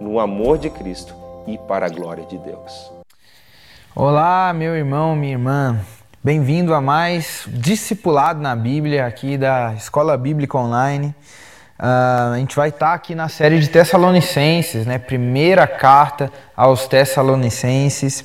no amor de Cristo e para a glória de Deus. Olá, meu irmão, minha irmã. Bem-vindo a mais Discipulado na Bíblia aqui da Escola Bíblica Online. Uh, a gente vai estar aqui na série de Tessalonicenses, né? Primeira carta aos Tessalonicenses.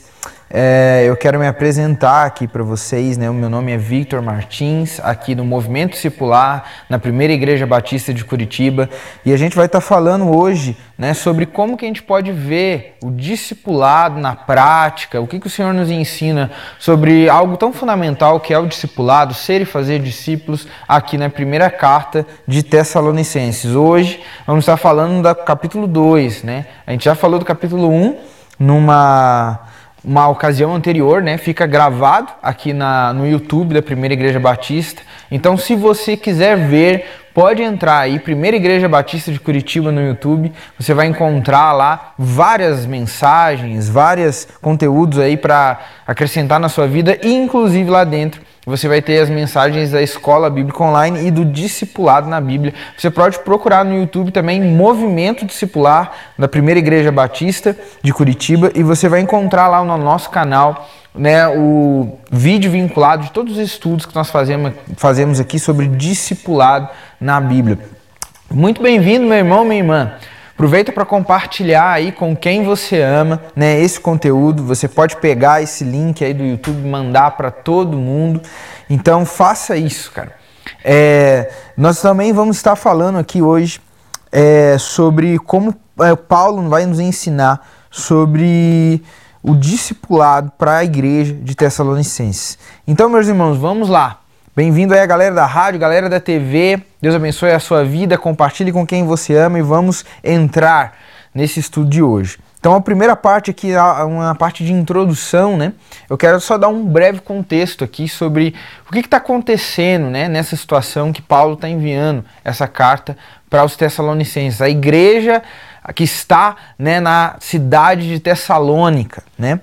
É, eu quero me apresentar aqui para vocês, né? O meu nome é Victor Martins, aqui no Movimento Discipular, na Primeira Igreja Batista de Curitiba, e a gente vai estar tá falando hoje, né, sobre como que a gente pode ver o discipulado na prática, o que que o Senhor nos ensina sobre algo tão fundamental que é o discipulado, ser e fazer discípulos, aqui na primeira carta de Tessalonicenses. Hoje vamos estar falando do capítulo 2, né? A gente já falou do capítulo 1 um, numa uma ocasião anterior, né? Fica gravado aqui na, no YouTube da Primeira Igreja Batista. Então, se você quiser ver, pode entrar aí, Primeira Igreja Batista de Curitiba no YouTube. Você vai encontrar lá várias mensagens, vários conteúdos aí para acrescentar na sua vida, inclusive lá dentro você vai ter as mensagens da Escola Bíblica Online e do Discipulado na Bíblia. Você pode procurar no YouTube também Movimento Discipular da Primeira Igreja Batista de Curitiba e você vai encontrar lá no nosso canal né, o vídeo vinculado de todos os estudos que nós fazemos, fazemos aqui sobre discipulado na Bíblia. Muito bem-vindo, meu irmão, minha irmã. Aproveita para compartilhar aí com quem você ama, né, esse conteúdo. Você pode pegar esse link aí do YouTube e mandar para todo mundo. Então faça isso, cara. É, nós também vamos estar falando aqui hoje é, sobre como é, Paulo vai nos ensinar sobre o discipulado para a igreja de Tessalonicenses. Então, meus irmãos, vamos lá. Bem-vindo aí a galera da rádio, galera da TV. Deus abençoe a sua vida, compartilhe com quem você ama e vamos entrar nesse estudo de hoje. Então a primeira parte aqui uma parte de introdução, né? Eu quero só dar um breve contexto aqui sobre o que está acontecendo, né? Nessa situação que Paulo está enviando essa carta para os Tessalonicenses, a igreja que está né, na cidade de Tessalônica, né?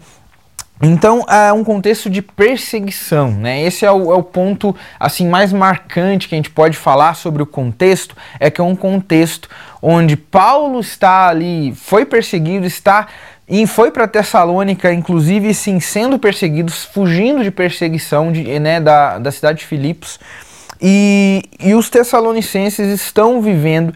Então é um contexto de perseguição, né? Esse é o, é o, ponto assim mais marcante que a gente pode falar sobre o contexto, é que é um contexto onde Paulo está ali, foi perseguido, está e foi para Tessalônica, inclusive sim sendo perseguido, fugindo de perseguição de, né, da, da cidade de Filipos. E, e os tessalonicenses estão vivendo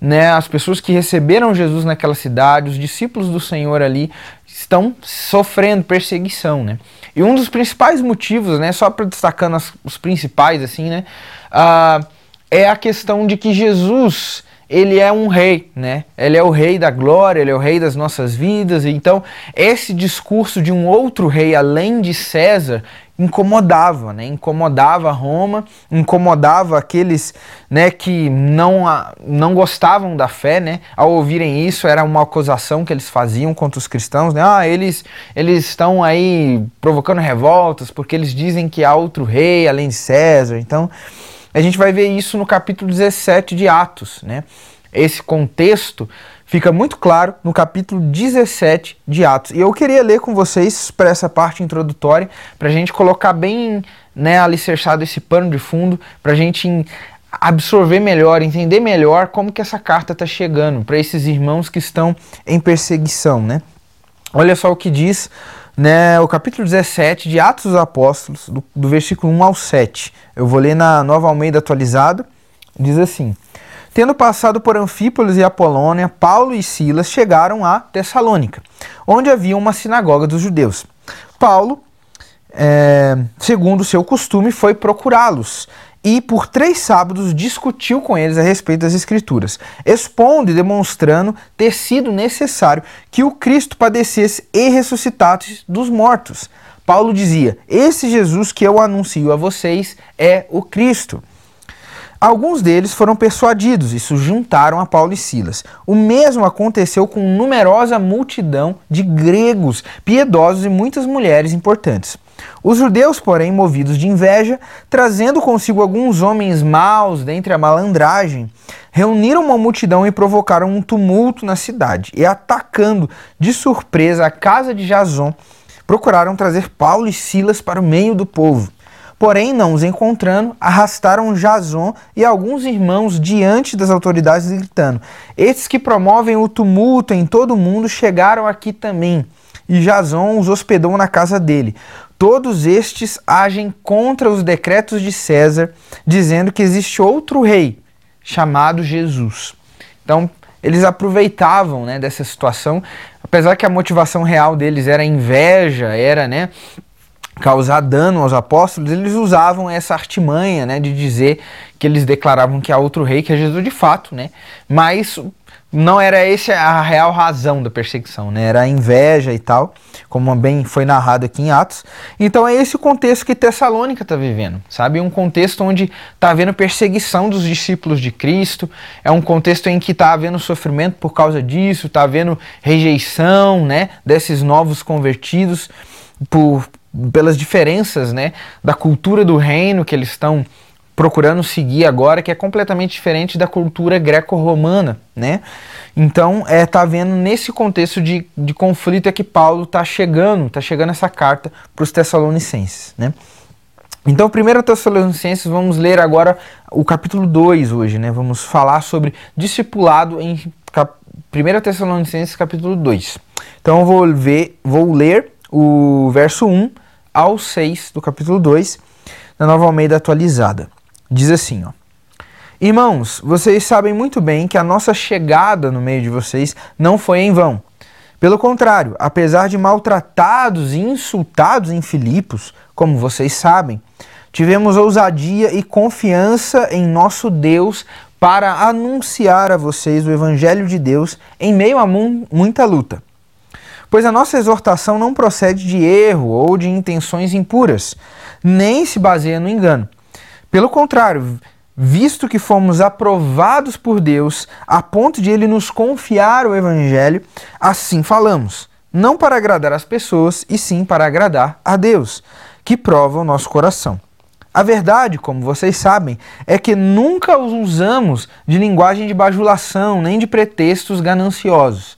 né, as pessoas que receberam Jesus naquela cidade, os discípulos do Senhor ali, estão sofrendo perseguição, né? E um dos principais motivos, né, só para destacando as, os principais, assim, né, uh, é a questão de que Jesus ele é um rei, né? Ele é o rei da glória, ele é o rei das nossas vidas. Então, esse discurso de um outro rei além de César incomodava, né? Incomodava Roma, incomodava aqueles, né, que não não gostavam da fé, né? Ao ouvirem isso, era uma acusação que eles faziam contra os cristãos, né? Ah, eles eles estão aí provocando revoltas porque eles dizem que há outro rei além de César. Então, a gente vai ver isso no capítulo 17 de Atos, né? Esse contexto fica muito claro no capítulo 17 de Atos. E eu queria ler com vocês para essa parte introdutória, para a gente colocar bem né, alicerçado esse pano de fundo, para a gente absorver melhor, entender melhor como que essa carta está chegando para esses irmãos que estão em perseguição, né? Olha só o que diz né, o capítulo 17 de Atos dos Apóstolos, do, do versículo 1 ao 7. Eu vou ler na Nova Almeida atualizada. Diz assim: Tendo passado por Anfípolis e Apolônia, Paulo e Silas chegaram a Tessalônica, onde havia uma sinagoga dos judeus. Paulo, é, segundo seu costume, foi procurá-los e por três sábados discutiu com eles a respeito das Escrituras, expondo e demonstrando ter sido necessário que o Cristo padecesse e ressuscitasse dos mortos. Paulo dizia: Esse Jesus que eu anuncio a vocês é o Cristo. Alguns deles foram persuadidos e se juntaram a Paulo e Silas. O mesmo aconteceu com numerosa multidão de gregos, piedosos e muitas mulheres importantes. Os judeus, porém, movidos de inveja, trazendo consigo alguns homens maus dentre a malandragem, reuniram uma multidão e provocaram um tumulto na cidade, e atacando de surpresa a casa de Jason, procuraram trazer Paulo e Silas para o meio do povo. Porém, não os encontrando, arrastaram Jason e alguns irmãos diante das autoridades, gritando: Estes que promovem o tumulto em todo o mundo chegaram aqui também. E Jason os hospedou na casa dele. Todos estes agem contra os decretos de César, dizendo que existe outro rei chamado Jesus. Então, eles aproveitavam né, dessa situação, apesar que a motivação real deles era inveja, era né, causar dano aos apóstolos, eles usavam essa artimanha, né, de dizer que eles declaravam que há outro rei, que é Jesus de fato, né? Mas não era essa a real razão da perseguição, né? Era a inveja e tal, como bem foi narrado aqui em Atos. Então é esse o contexto que Tessalônica está vivendo, sabe? Um contexto onde está havendo perseguição dos discípulos de Cristo, é um contexto em que está havendo sofrimento por causa disso, está havendo rejeição, né? Desses novos convertidos por pelas diferenças, né? Da cultura do reino que eles estão procurando seguir agora, que é completamente diferente da cultura greco-romana, né? Então, é, tá vendo nesse contexto de, de conflito é que Paulo tá chegando, tá chegando essa carta para os Tessalonicenses, né? Então, primeiro Tessalonicenses, vamos ler agora o capítulo 2 hoje, né? Vamos falar sobre discipulado em cap... 1 Tessalonicenses capítulo 2. Então, eu vou ver, vou ler o verso 1 ao 6 do capítulo 2, na Nova Almeida atualizada. Diz assim, ó. Irmãos, vocês sabem muito bem que a nossa chegada no meio de vocês não foi em vão. Pelo contrário, apesar de maltratados e insultados em Filipos, como vocês sabem, tivemos ousadia e confiança em nosso Deus para anunciar a vocês o Evangelho de Deus em meio a mu muita luta. Pois a nossa exortação não procede de erro ou de intenções impuras, nem se baseia no engano pelo contrário, visto que fomos aprovados por Deus a ponto de ele nos confiar o evangelho, assim falamos, não para agradar as pessoas, e sim para agradar a Deus, que prova o nosso coração. A verdade, como vocês sabem, é que nunca os usamos de linguagem de bajulação nem de pretextos gananciosos.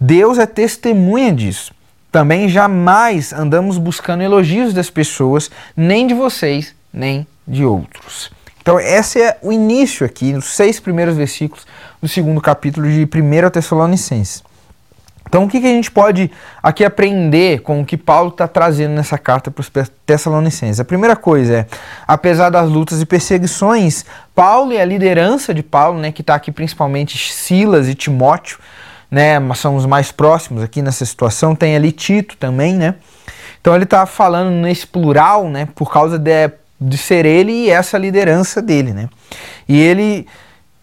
Deus é testemunha disso. Também jamais andamos buscando elogios das pessoas, nem de vocês, nem de outros. Então, esse é o início aqui, nos seis primeiros versículos do segundo capítulo de 1 Tessalonicenses. Então, o que, que a gente pode aqui aprender com o que Paulo está trazendo nessa carta para os Tessalonicenses? A primeira coisa é, apesar das lutas e perseguições, Paulo e a liderança de Paulo, né, que está aqui principalmente Silas e Timóteo, né, são os mais próximos aqui nessa situação, tem ali Tito também, né? Então ele está falando nesse plural, né, por causa de de ser ele e essa liderança dele, né? E ele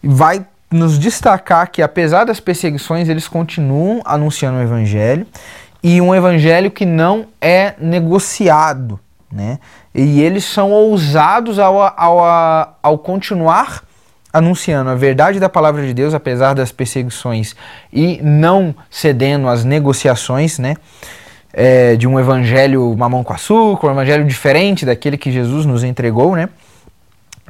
vai nos destacar que apesar das perseguições, eles continuam anunciando o evangelho e um evangelho que não é negociado, né? E eles são ousados ao, ao, ao continuar anunciando a verdade da palavra de Deus, apesar das perseguições, e não cedendo às negociações, né? é, de um evangelho mamão com açúcar, um evangelho diferente daquele que Jesus nos entregou, né?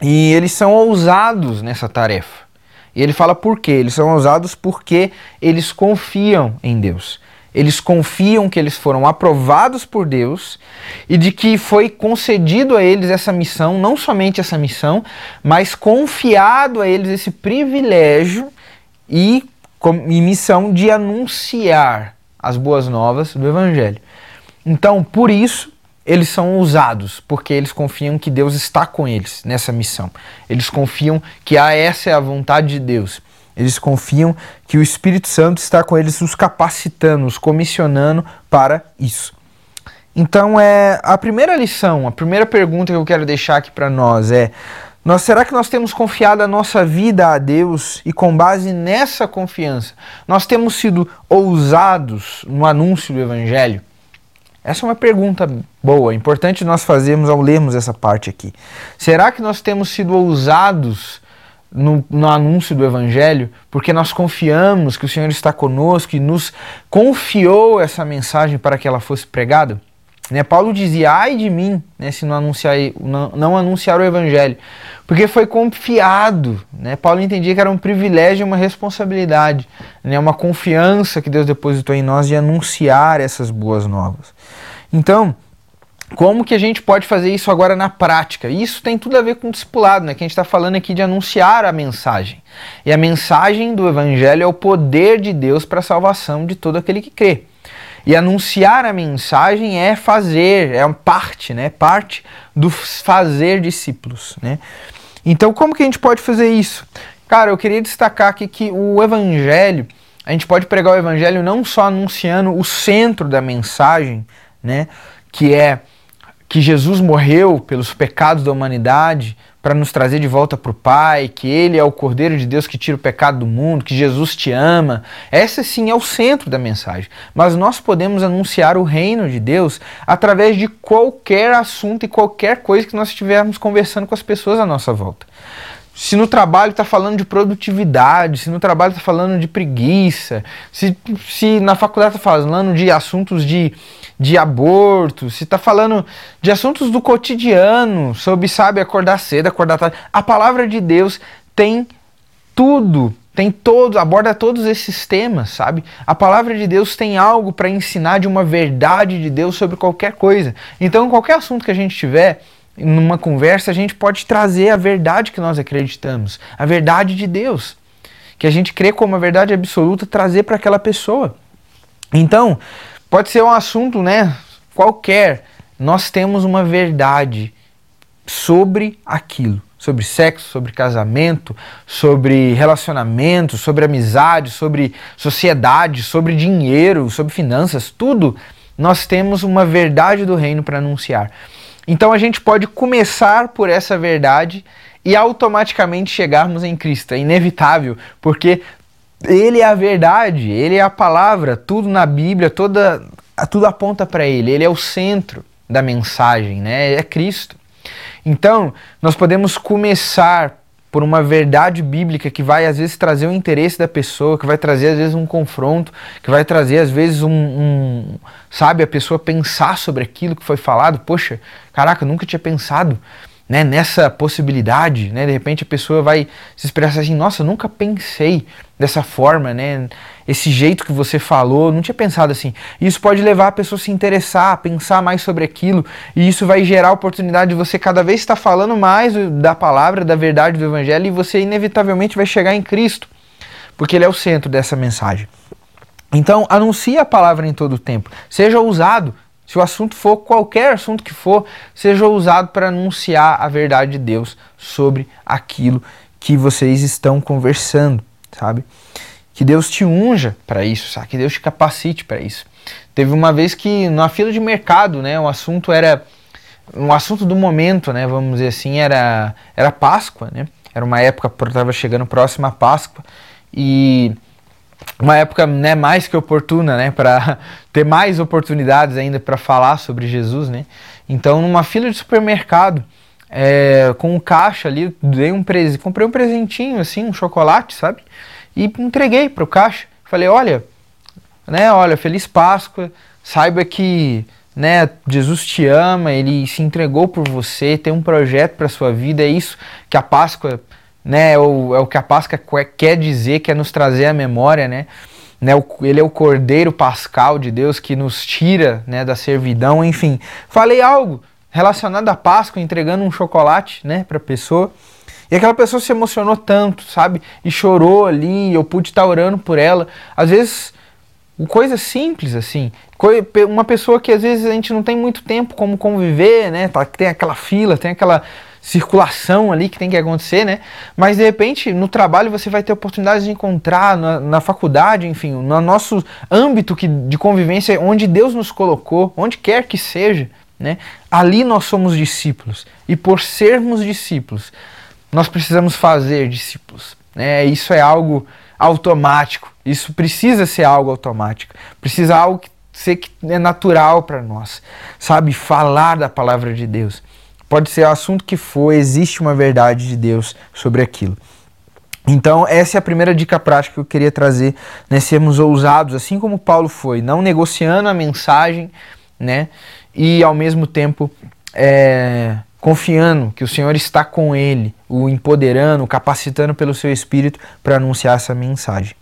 E eles são ousados nessa tarefa. E ele fala por quê? Eles são ousados porque eles confiam em Deus. Eles confiam que eles foram aprovados por Deus e de que foi concedido a eles essa missão, não somente essa missão, mas confiado a eles esse privilégio e, e missão de anunciar as boas novas do Evangelho. Então, por isso, eles são ousados, porque eles confiam que Deus está com eles nessa missão. Eles confiam que ah, essa é a vontade de Deus. Eles confiam que o Espírito Santo está com eles, os capacitando, os comissionando para isso. Então, é a primeira lição, a primeira pergunta que eu quero deixar aqui para nós é: nós, será que nós temos confiado a nossa vida a Deus e com base nessa confiança, nós temos sido ousados no anúncio do Evangelho? Essa é uma pergunta boa, importante nós fazermos ao lermos essa parte aqui. Será que nós temos sido ousados no, no, anúncio do Evangelho porque nós confiamos que o Senhor está conosco e nos confiou essa mensagem para que ela fosse pregada? Né? Paulo dizia, ai de mim, né, se não anunciar, não, não anunciar o Evangelho, porque foi confiado. Né? Paulo entendia que era um privilégio e uma responsabilidade, né? uma confiança que Deus depositou em nós de anunciar essas boas novas. Então, como que a gente pode fazer isso agora na prática? Isso tem tudo a ver com o discipulado, né? Que a gente está falando aqui de anunciar a mensagem. E a mensagem do Evangelho é o poder de Deus para a salvação de todo aquele que crê. E anunciar a mensagem é fazer, é parte, né? Parte do fazer discípulos, né? Então, como que a gente pode fazer isso? Cara, eu queria destacar aqui que o evangelho, a gente pode pregar o evangelho não só anunciando o centro da mensagem, né, que é que Jesus morreu pelos pecados da humanidade, para nos trazer de volta para o Pai, que Ele é o Cordeiro de Deus que tira o pecado do mundo, que Jesus te ama. Essa sim é o centro da mensagem. Mas nós podemos anunciar o reino de Deus através de qualquer assunto e qualquer coisa que nós estivermos conversando com as pessoas à nossa volta. Se no trabalho está falando de produtividade, se no trabalho está falando de preguiça, se, se na faculdade está falando de assuntos de de aborto, se está falando de assuntos do cotidiano, sobre, sabe, acordar cedo, acordar tarde. A palavra de Deus tem tudo, tem todo, aborda todos esses temas, sabe? A palavra de Deus tem algo para ensinar de uma verdade de Deus sobre qualquer coisa. Então, qualquer assunto que a gente tiver, numa conversa, a gente pode trazer a verdade que nós acreditamos, a verdade de Deus, que a gente crê como a verdade absoluta, trazer para aquela pessoa. Então, Pode ser um assunto, né, qualquer. Nós temos uma verdade sobre aquilo, sobre sexo, sobre casamento, sobre relacionamento, sobre amizade, sobre sociedade, sobre dinheiro, sobre finanças, tudo. Nós temos uma verdade do reino para anunciar. Então a gente pode começar por essa verdade e automaticamente chegarmos em Cristo. É inevitável, porque ele é a verdade, ele é a palavra, tudo na Bíblia, toda, tudo aponta para ele, ele é o centro da mensagem, né? É Cristo. Então, nós podemos começar por uma verdade bíblica que vai às vezes trazer o interesse da pessoa, que vai trazer às vezes um confronto, que vai trazer às vezes um, um sabe, a pessoa pensar sobre aquilo que foi falado. Poxa, caraca, eu nunca tinha pensado né, nessa possibilidade, né? De repente a pessoa vai se expressar assim, nossa, nunca pensei dessa forma, né? Esse jeito que você falou, não tinha pensado assim. Isso pode levar a pessoa a se interessar, a pensar mais sobre aquilo, e isso vai gerar a oportunidade de você cada vez estar falando mais da palavra, da verdade do evangelho, e você inevitavelmente vai chegar em Cristo, porque ele é o centro dessa mensagem. Então, anuncie a palavra em todo o tempo. Seja ousado, se o assunto for qualquer assunto que for, seja usado para anunciar a verdade de Deus sobre aquilo que vocês estão conversando, sabe? Que Deus te unja para isso, sabe? Que Deus te capacite para isso. Teve uma vez que na fila de mercado, né, o assunto era um assunto do momento, né, vamos dizer assim, era era Páscoa, né? Era uma época estava chegando próxima a Páscoa e uma época né, mais que oportuna, né, para ter mais oportunidades ainda para falar sobre Jesus, né? Então, numa fila de supermercado, é, com um caixa ali, dei um comprei um presentinho assim, um chocolate, sabe? E entreguei para o caixa. Falei, olha, né, olha, feliz Páscoa. Saiba que, né, Jesus te ama, ele se entregou por você, tem um projeto para sua vida, é isso que a Páscoa né? É o, é o que a Páscoa quer dizer, quer nos trazer à memória, né? né? Ele é o Cordeiro Pascal de Deus que nos tira né, da servidão, enfim. Falei algo relacionado à Páscoa, entregando um chocolate né, para a pessoa. E aquela pessoa se emocionou tanto, sabe? E chorou ali, eu pude estar orando por ela. Às vezes Coisa simples assim. Uma pessoa que às vezes a gente não tem muito tempo como conviver, né? Tá, tem aquela fila, tem aquela circulação ali que tem que acontecer, né? Mas de repente no trabalho você vai ter oportunidades de encontrar, na, na faculdade, enfim, no nosso âmbito que, de convivência, onde Deus nos colocou, onde quer que seja, né? Ali nós somos discípulos. E por sermos discípulos, nós precisamos fazer discípulos. Né? Isso é algo automático. Isso precisa ser algo automático. Precisa algo que ser que é natural para nós. Sabe, falar da palavra de Deus. Pode ser o assunto que for, existe uma verdade de Deus sobre aquilo. Então, essa é a primeira dica prática que eu queria trazer, né? Sermos ousados, assim como Paulo foi, não negociando a mensagem, né? E ao mesmo tempo é, confiando que o Senhor está com ele, o empoderando, capacitando pelo seu espírito para anunciar essa mensagem.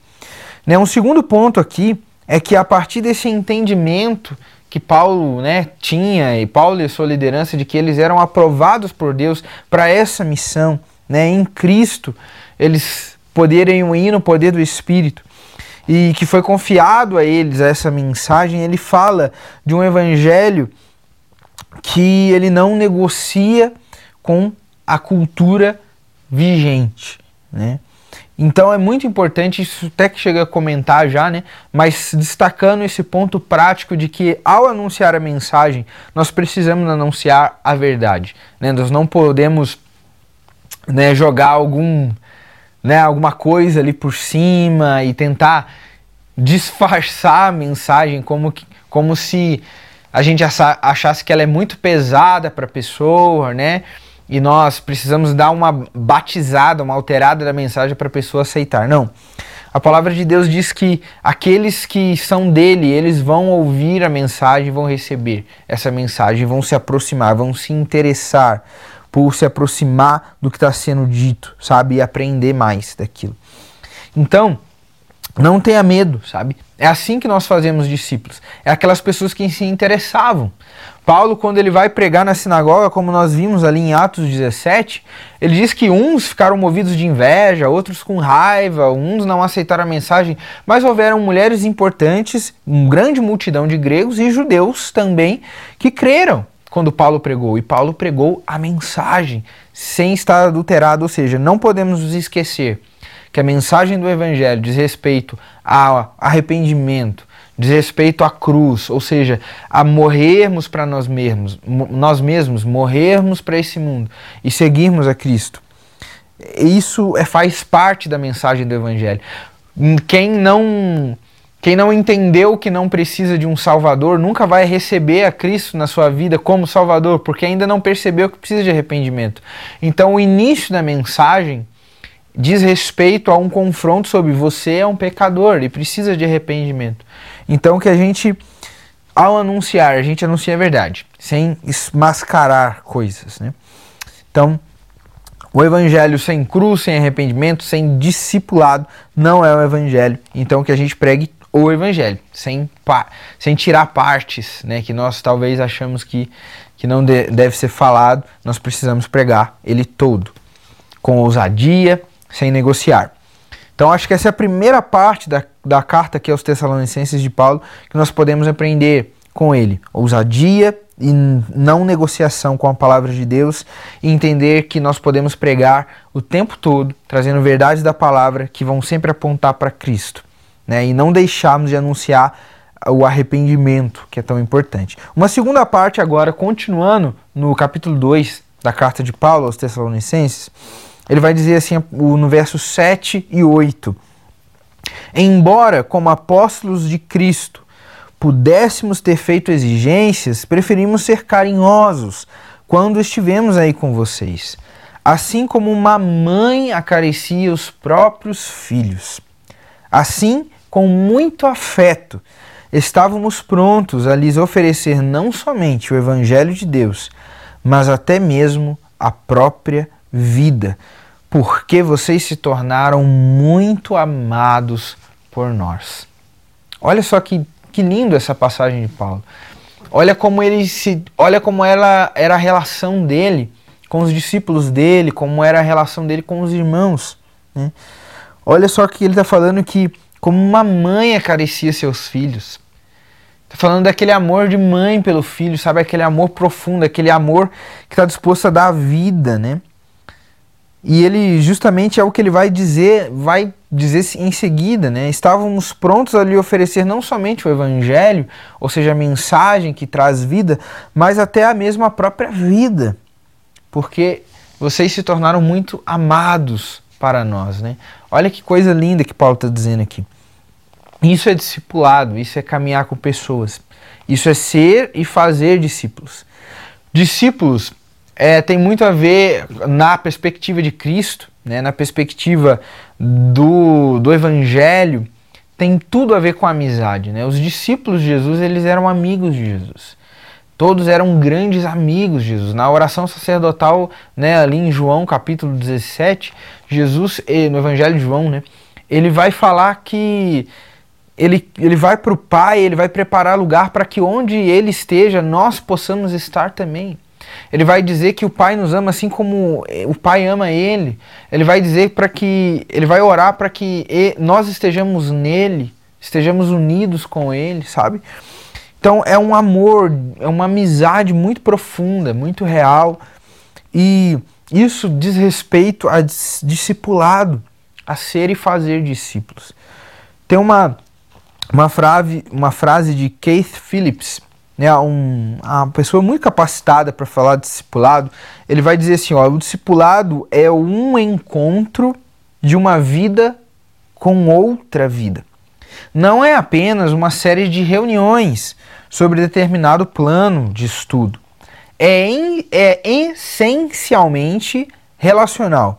Né? Um segundo ponto aqui é que a partir desse entendimento que Paulo né, tinha e Paulo e sua liderança de que eles eram aprovados por Deus para essa missão, né, em Cristo, eles poderem ir no poder do Espírito e que foi confiado a eles essa mensagem, ele fala de um evangelho que ele não negocia com a cultura vigente, né? Então é muito importante, isso até que chega a comentar já, né? Mas destacando esse ponto prático de que ao anunciar a mensagem, nós precisamos anunciar a verdade. Né? Nós não podemos né, jogar algum, né, alguma coisa ali por cima e tentar disfarçar a mensagem como, que, como se a gente achasse que ela é muito pesada para a pessoa, né? e nós precisamos dar uma batizada, uma alterada da mensagem para a pessoa aceitar. Não. A palavra de Deus diz que aqueles que são dele, eles vão ouvir a mensagem, vão receber essa mensagem, vão se aproximar, vão se interessar por se aproximar do que está sendo dito, sabe? E aprender mais daquilo. Então, não tenha medo, sabe? É assim que nós fazemos discípulos. É aquelas pessoas que se interessavam. Paulo, quando ele vai pregar na sinagoga, como nós vimos ali em Atos 17, ele diz que uns ficaram movidos de inveja, outros com raiva, uns não aceitaram a mensagem, mas houveram mulheres importantes, uma grande multidão de gregos e judeus também que creram quando Paulo pregou. E Paulo pregou a mensagem sem estar adulterado, ou seja, não podemos nos esquecer que a mensagem do evangelho diz respeito ao arrependimento, diz respeito à cruz, ou seja, a morrermos para nós mesmos, nós mesmos morrermos para esse mundo e seguirmos a Cristo. Isso é, faz parte da mensagem do Evangelho. Quem não quem não entendeu que não precisa de um Salvador nunca vai receber a Cristo na sua vida como Salvador, porque ainda não percebeu que precisa de arrependimento. Então, o início da mensagem diz respeito a um confronto sobre você é um pecador e precisa de arrependimento. Então que a gente, ao anunciar, a gente anuncia a verdade, sem mascarar coisas. Né? Então, o evangelho sem cruz, sem arrependimento, sem discipulado, não é o evangelho. Então que a gente pregue o evangelho, sem, sem tirar partes né, que nós talvez achamos que, que não de, deve ser falado, nós precisamos pregar ele todo, com ousadia, sem negociar. Então acho que essa é a primeira parte da, da carta aqui aos Tessalonicenses de Paulo que nós podemos aprender com ele. Ousadia e não negociação com a palavra de Deus e entender que nós podemos pregar o tempo todo, trazendo verdades da palavra que vão sempre apontar para Cristo. Né? E não deixarmos de anunciar o arrependimento, que é tão importante. Uma segunda parte agora, continuando no capítulo 2 da carta de Paulo aos Tessalonicenses, ele vai dizer assim no verso 7 e 8: Embora, como apóstolos de Cristo, pudéssemos ter feito exigências, preferimos ser carinhosos quando estivemos aí com vocês, assim como uma mãe acaricia os próprios filhos. Assim, com muito afeto, estávamos prontos a lhes oferecer não somente o Evangelho de Deus, mas até mesmo a própria vida, porque vocês se tornaram muito amados por nós. Olha só que, que lindo essa passagem de Paulo. Olha como ele se, olha como ela era a relação dele com os discípulos dele, como era a relação dele com os irmãos. Né? Olha só que ele está falando que como uma mãe acaricia seus filhos. Está falando daquele amor de mãe pelo filho, sabe? Aquele amor profundo, aquele amor que está disposto a dar a vida, né? E ele justamente é o que ele vai dizer, vai dizer em seguida, né? Estávamos prontos a lhe oferecer não somente o evangelho, ou seja, a mensagem que traz vida, mas até a mesma própria vida. Porque vocês se tornaram muito amados para nós, né? Olha que coisa linda que Paulo está dizendo aqui. Isso é discipulado, isso é caminhar com pessoas. Isso é ser e fazer discípulos. Discípulos é, tem muito a ver na perspectiva de Cristo, né, na perspectiva do, do Evangelho, tem tudo a ver com a amizade. Né? Os discípulos de Jesus eles eram amigos de Jesus. Todos eram grandes amigos de Jesus. Na oração sacerdotal, né, ali em João capítulo 17, Jesus, no Evangelho de João, né, ele vai falar que ele, ele vai para o Pai, ele vai preparar lugar para que onde ele esteja, nós possamos estar também. Ele vai dizer que o Pai nos ama assim como o Pai ama ele. Ele vai dizer para que ele vai orar para que nós estejamos nele, estejamos unidos com ele, sabe? Então é um amor, é uma amizade muito profunda, muito real. E isso diz respeito a discipulado, a ser e fazer discípulos. Tem uma uma frase, uma frase de Keith Phillips né, um, uma pessoa muito capacitada para falar discipulado, ele vai dizer assim: ó, o discipulado é um encontro de uma vida com outra vida. Não é apenas uma série de reuniões sobre determinado plano de estudo. É, em, é essencialmente relacional.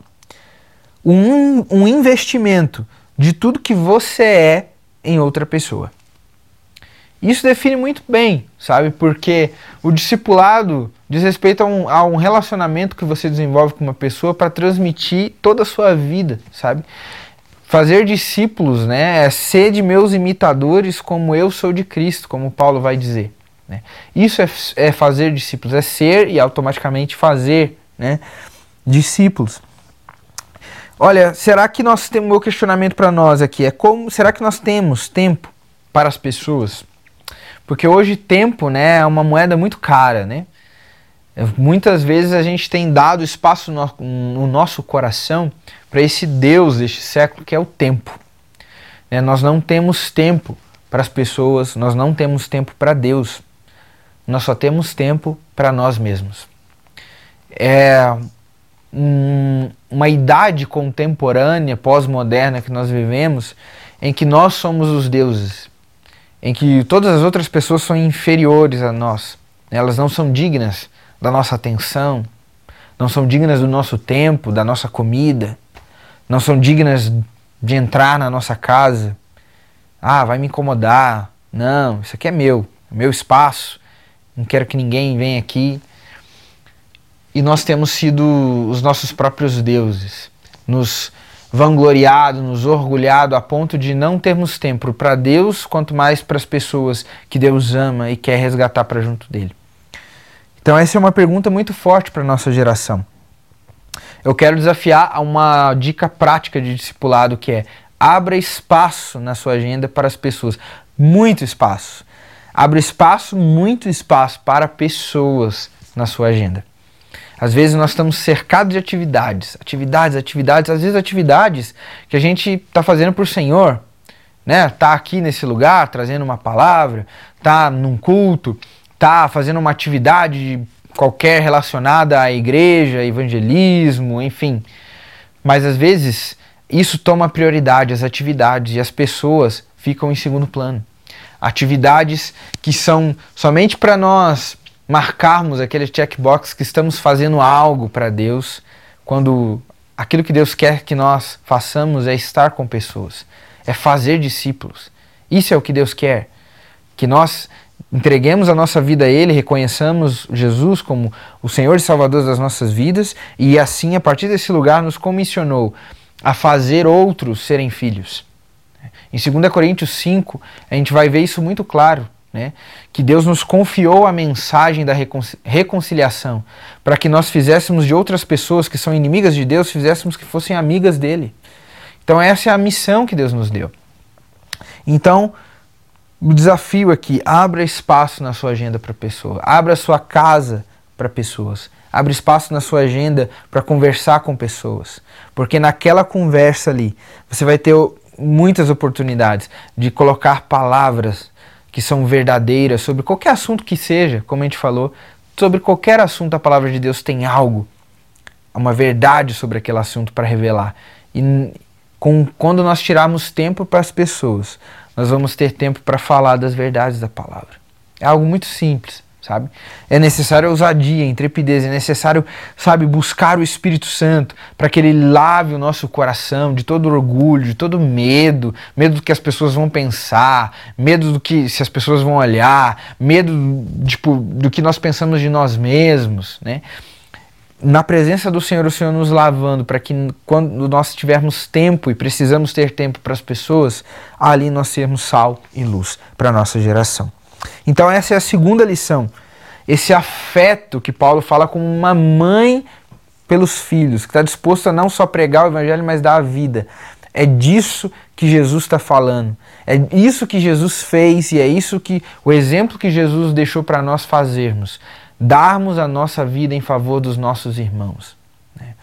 Um, um investimento de tudo que você é em outra pessoa. Isso define muito bem, sabe? Porque o discipulado diz respeito a um, a um relacionamento que você desenvolve com uma pessoa para transmitir toda a sua vida, sabe? Fazer discípulos, né? É ser de meus imitadores como eu sou de Cristo, como Paulo vai dizer. Né? Isso é, é fazer discípulos, é ser e automaticamente fazer né? discípulos. Olha, será que nós temos. Meu questionamento para nós aqui é como. Será que nós temos tempo para as pessoas? Porque hoje tempo né, é uma moeda muito cara, né? Muitas vezes a gente tem dado espaço no, no nosso coração para esse Deus deste século que é o tempo. Né? Nós não temos tempo para as pessoas, nós não temos tempo para Deus, nós só temos tempo para nós mesmos. É um, uma idade contemporânea, pós-moderna que nós vivemos, em que nós somos os deuses em que todas as outras pessoas são inferiores a nós. Elas não são dignas da nossa atenção, não são dignas do nosso tempo, da nossa comida, não são dignas de entrar na nossa casa. Ah, vai me incomodar. Não, isso aqui é meu, é meu espaço. Não quero que ninguém venha aqui. E nós temos sido os nossos próprios deuses, nos vangloriado, nos orgulhado a ponto de não termos tempo para Deus, quanto mais para as pessoas que Deus ama e quer resgatar para junto dele. Então essa é uma pergunta muito forte para nossa geração. Eu quero desafiar a uma dica prática de discipulado que é abra espaço na sua agenda para as pessoas, muito espaço. Abra espaço, muito espaço para pessoas na sua agenda. Às vezes nós estamos cercados de atividades, atividades, atividades, às vezes atividades que a gente está fazendo por Senhor, né? Tá aqui nesse lugar trazendo uma palavra, tá num culto, tá fazendo uma atividade qualquer relacionada à igreja, evangelismo, enfim. Mas às vezes isso toma prioridade, as atividades e as pessoas ficam em segundo plano. Atividades que são somente para nós marcarmos aquele checkbox que estamos fazendo algo para Deus, quando aquilo que Deus quer que nós façamos é estar com pessoas, é fazer discípulos. Isso é o que Deus quer. Que nós entreguemos a nossa vida a Ele, reconheçamos Jesus como o Senhor e Salvador das nossas vidas e assim, a partir desse lugar, nos comissionou a fazer outros serem filhos. Em 2 Coríntios 5, a gente vai ver isso muito claro né? que Deus nos confiou a mensagem da reconciliação, para que nós fizéssemos de outras pessoas que são inimigas de Deus, fizéssemos que fossem amigas dele. Então essa é a missão que Deus nos deu. Então, o desafio aqui, abra espaço na sua agenda para pessoa, abra sua casa para pessoas, abra espaço na sua agenda para conversar com pessoas, porque naquela conversa ali você vai ter muitas oportunidades de colocar palavras que são verdadeiras sobre qualquer assunto que seja, como a gente falou, sobre qualquer assunto a palavra de Deus tem algo, uma verdade sobre aquele assunto para revelar. E com, quando nós tirarmos tempo para as pessoas, nós vamos ter tempo para falar das verdades da palavra. É algo muito simples sabe? É necessário ousadia, intrepidez, é necessário, sabe, buscar o Espírito Santo para que ele lave o nosso coração de todo orgulho, de todo medo, medo do que as pessoas vão pensar, medo do que se as pessoas vão olhar, medo tipo do que nós pensamos de nós mesmos, né? Na presença do Senhor, o Senhor nos lavando para que quando nós tivermos tempo e precisamos ter tempo para as pessoas, ali nós sermos sal e luz para a nossa geração. Então, essa é a segunda lição. Esse afeto que Paulo fala como uma mãe pelos filhos, que está disposto a não só pregar o evangelho, mas dar a vida. É disso que Jesus está falando. É isso que Jesus fez e é isso que o exemplo que Jesus deixou para nós fazermos. Darmos a nossa vida em favor dos nossos irmãos. Né?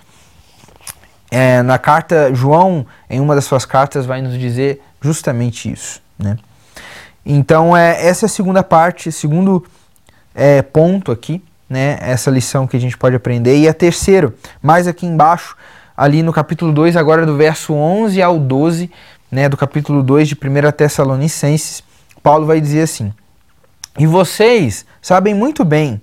É, na carta, João, em uma das suas cartas, vai nos dizer justamente isso. Né? Então, é, essa é a segunda parte, segundo é, ponto aqui, né? Essa lição que a gente pode aprender. E a terceiro, mais aqui embaixo, ali no capítulo 2, agora do verso 11 ao 12, né, do capítulo 2 de 1 Tessalonicenses, Paulo vai dizer assim: E vocês sabem muito bem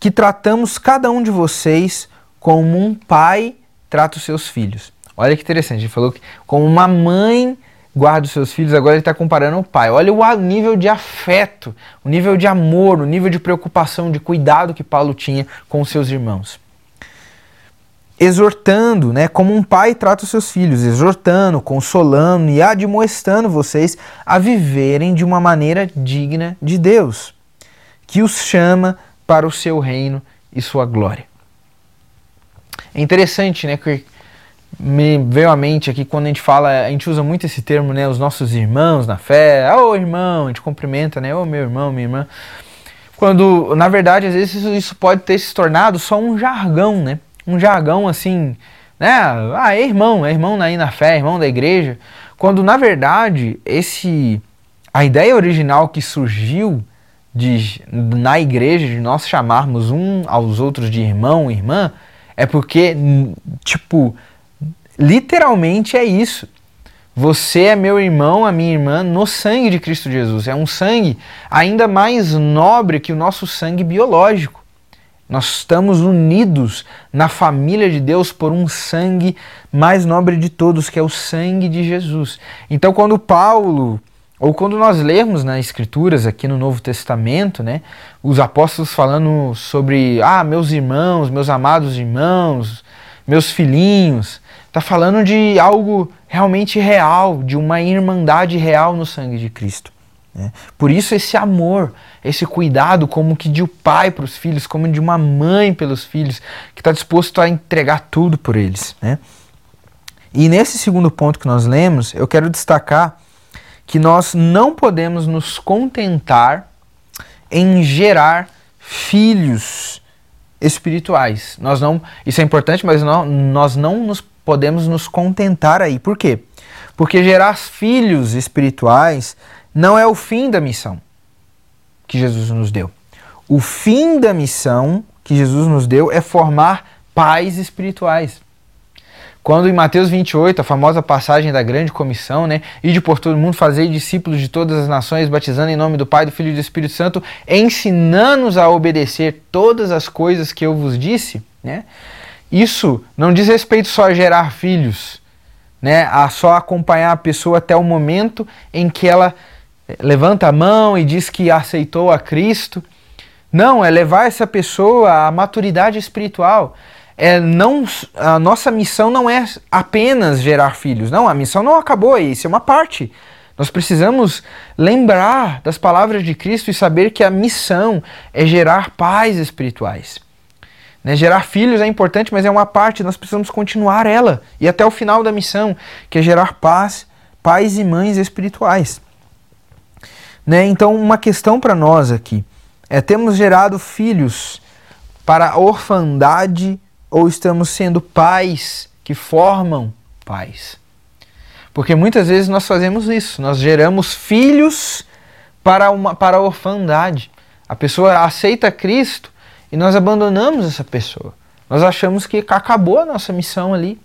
que tratamos cada um de vocês como um pai trata os seus filhos. Olha que interessante, ele falou que como uma mãe guarda os seus filhos, agora ele está comparando o pai. Olha o nível de afeto, o nível de amor, o nível de preocupação, de cuidado que Paulo tinha com os seus irmãos. Exortando, né, como um pai trata os seus filhos, exortando, consolando e admoestando vocês a viverem de uma maneira digna de Deus, que os chama para o seu reino e sua glória. É interessante, né, que me veio à mente aqui quando a gente fala, a gente usa muito esse termo, né? Os nossos irmãos na fé, ô oh, irmão, a gente cumprimenta, né? Ô oh, meu irmão, minha irmã. Quando, na verdade, às vezes isso, isso, pode ter se tornado só um jargão, né? Um jargão assim, né? Ah, é irmão, é irmão aí na fé, é irmão da igreja. Quando, na verdade, esse a ideia original que surgiu de, na igreja de nós chamarmos um aos outros de irmão, irmã, é porque, tipo, Literalmente é isso. Você é meu irmão, a minha irmã, no sangue de Cristo Jesus. É um sangue ainda mais nobre que o nosso sangue biológico. Nós estamos unidos na família de Deus por um sangue mais nobre de todos, que é o sangue de Jesus. Então, quando Paulo, ou quando nós lermos nas Escrituras aqui no Novo Testamento, né, os apóstolos falando sobre, ah, meus irmãos, meus amados irmãos, meus filhinhos, Está falando de algo realmente real, de uma irmandade real no sangue de Cristo. Né? Por isso esse amor, esse cuidado como que de um pai para os filhos, como de uma mãe pelos filhos, que está disposto a entregar tudo por eles. Né? E nesse segundo ponto que nós lemos, eu quero destacar que nós não podemos nos contentar em gerar filhos espirituais. Nós não, isso é importante, mas não, nós não nos podemos nos contentar aí. Por quê? Porque gerar filhos espirituais não é o fim da missão que Jesus nos deu. O fim da missão que Jesus nos deu é formar pais espirituais. Quando em Mateus 28, a famosa passagem da grande comissão, né, de por todo mundo, fazer discípulos de todas as nações, batizando em nome do Pai, do Filho e do Espírito Santo, ensinando-os a obedecer todas as coisas que eu vos disse, né? Isso não diz respeito só a gerar filhos, né? a só acompanhar a pessoa até o momento em que ela eh, levanta a mão e diz que aceitou a Cristo. Não, é levar essa pessoa à maturidade espiritual. É não a nossa missão não é apenas gerar filhos. Não, a missão não acabou aí, isso é uma parte. Nós precisamos lembrar das palavras de Cristo e saber que a missão é gerar pais espirituais. Né? Gerar filhos é importante, mas é uma parte, nós precisamos continuar ela e até o final da missão, que é gerar paz, pais e mães espirituais. Né? Então, uma questão para nós aqui é: temos gerado filhos para a orfandade ou estamos sendo pais que formam pais? Porque muitas vezes nós fazemos isso, nós geramos filhos para, uma, para a orfandade. A pessoa aceita Cristo e nós abandonamos essa pessoa. Nós achamos que acabou a nossa missão ali,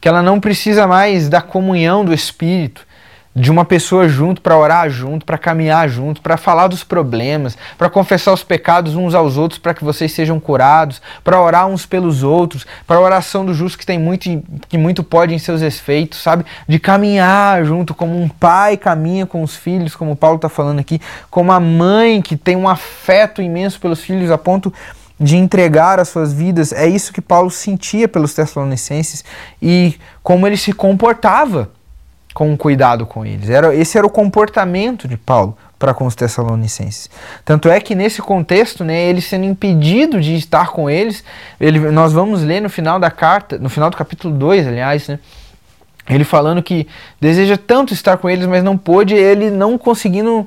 que ela não precisa mais da comunhão do Espírito, de uma pessoa junto para orar junto, para caminhar junto, para falar dos problemas, para confessar os pecados uns aos outros para que vocês sejam curados, para orar uns pelos outros, para a oração do justo que tem muito que muito pode em seus efeitos, sabe? De caminhar junto como um pai caminha com os filhos, como Paulo está falando aqui, como a mãe que tem um afeto imenso pelos filhos a ponto de entregar as suas vidas. É isso que Paulo sentia pelos Tessalonicenses e como ele se comportava com cuidado com eles. Era, esse era o comportamento de Paulo para com os Tessalonicenses. Tanto é que nesse contexto, né, ele sendo impedido de estar com eles, ele, nós vamos ler no final da carta, no final do capítulo 2, aliás, né, ele falando que deseja tanto estar com eles, mas não pôde, ele não conseguindo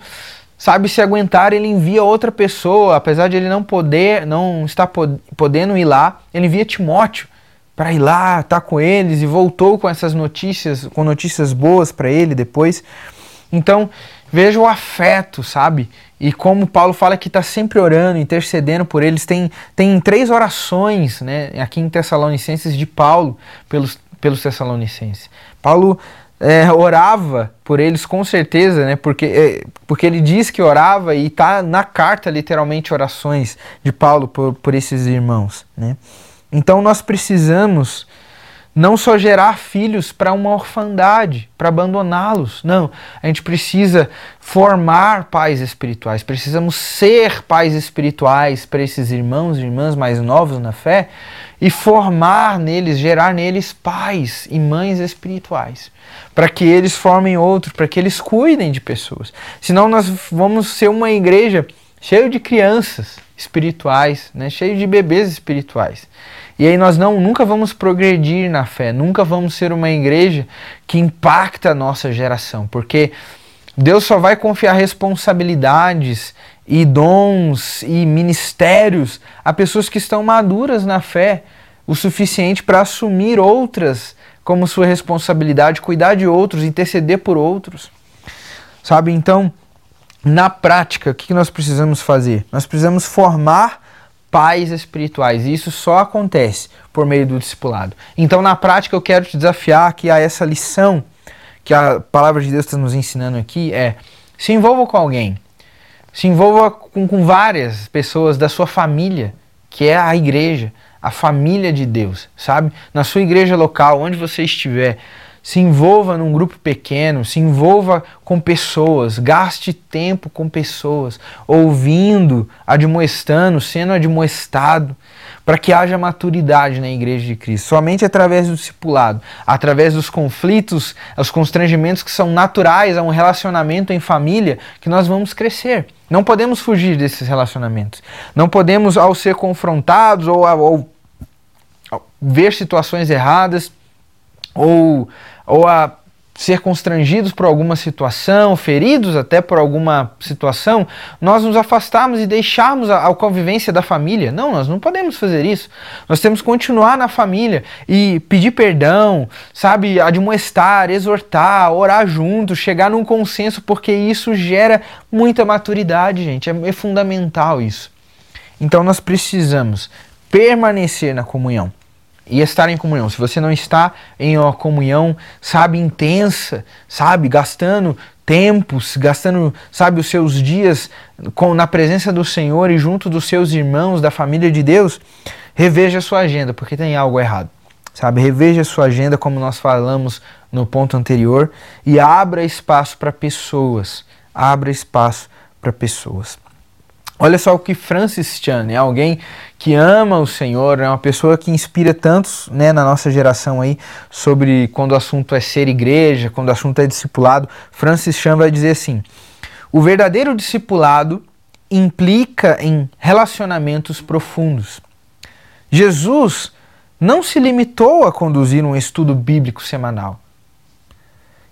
sabe se aguentar, ele envia outra pessoa, apesar de ele não poder, não estar podendo ir lá, ele envia Timóteo para ir lá, estar tá com eles e voltou com essas notícias, com notícias boas para ele depois. Então, veja o afeto, sabe? E como Paulo fala que está sempre orando, intercedendo por eles. Tem, tem três orações né, aqui em Tessalonicenses de Paulo pelos, pelos Tessalonicenses. Paulo é, orava por eles com certeza, né? Porque, é, porque ele diz que orava e está na carta literalmente orações de Paulo por, por esses irmãos, né? Então nós precisamos não só gerar filhos para uma orfandade, para abandoná-los. Não, a gente precisa formar pais espirituais, precisamos ser pais espirituais para esses irmãos e irmãs mais novos na fé e formar neles, gerar neles pais e mães espirituais, para que eles formem outros, para que eles cuidem de pessoas. Senão nós vamos ser uma igreja cheia de crianças espirituais, né, cheio de bebês espirituais. E aí nós não nunca vamos progredir na fé, nunca vamos ser uma igreja que impacta a nossa geração, porque Deus só vai confiar responsabilidades e dons e ministérios a pessoas que estão maduras na fé o suficiente para assumir outras como sua responsabilidade, cuidar de outros, interceder por outros. Sabe? Então, na prática, o que nós precisamos fazer? Nós precisamos formar pais espirituais. E isso só acontece por meio do discipulado. Então, na prática, eu quero te desafiar que a essa lição que a palavra de Deus está nos ensinando aqui é se envolva com alguém. Se envolva com, com várias pessoas da sua família, que é a igreja, a família de Deus, sabe? Na sua igreja local, onde você estiver, se envolva num grupo pequeno, se envolva com pessoas, gaste tempo com pessoas, ouvindo, admoestando, sendo admoestado, para que haja maturidade na igreja de Cristo. Somente através do discipulado, através dos conflitos, os constrangimentos que são naturais a um relacionamento em família, que nós vamos crescer. Não podemos fugir desses relacionamentos. Não podemos, ao ser confrontados ou, ou, ao ver situações erradas, ou ou a ser constrangidos por alguma situação, feridos até por alguma situação, nós nos afastarmos e deixarmos a, a, convivência da família. Não, nós não podemos fazer isso. Nós temos que continuar na família e pedir perdão, sabe, admoestar, exortar, orar juntos, chegar num consenso, porque isso gera muita maturidade, gente. É, é fundamental isso. Então nós precisamos permanecer na comunhão e estar em comunhão. Se você não está em uma comunhão, sabe, intensa, sabe, gastando tempos, gastando, sabe, os seus dias com, na presença do Senhor e junto dos seus irmãos, da família de Deus, reveja a sua agenda, porque tem algo errado. Sabe, reveja a sua agenda, como nós falamos no ponto anterior, e abra espaço para pessoas. Abra espaço para pessoas. Olha só o que Francis Chan, é alguém que ama o Senhor, é uma pessoa que inspira tantos né, na nossa geração aí sobre quando o assunto é ser igreja, quando o assunto é discipulado. Francis Chan vai dizer assim: o verdadeiro discipulado implica em relacionamentos profundos. Jesus não se limitou a conduzir um estudo bíblico semanal.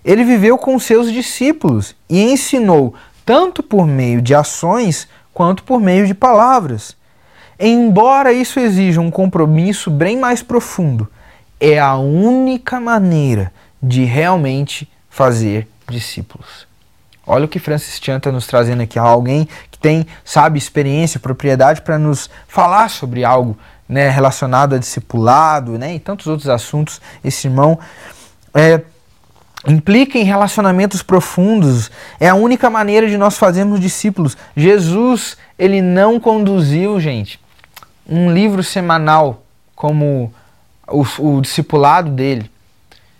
Ele viveu com seus discípulos e ensinou tanto por meio de ações quanto por meio de palavras. Embora isso exija um compromisso bem mais profundo, é a única maneira de realmente fazer discípulos. Olha o que Francis Chan está nos trazendo aqui, alguém que tem, sabe, experiência, propriedade para nos falar sobre algo né, relacionado a discipulado né, e tantos outros assuntos. Esse irmão é, implica em relacionamentos profundos. É a única maneira de nós fazermos discípulos. Jesus, ele não conduziu, gente, um livro semanal como o, o discipulado dele,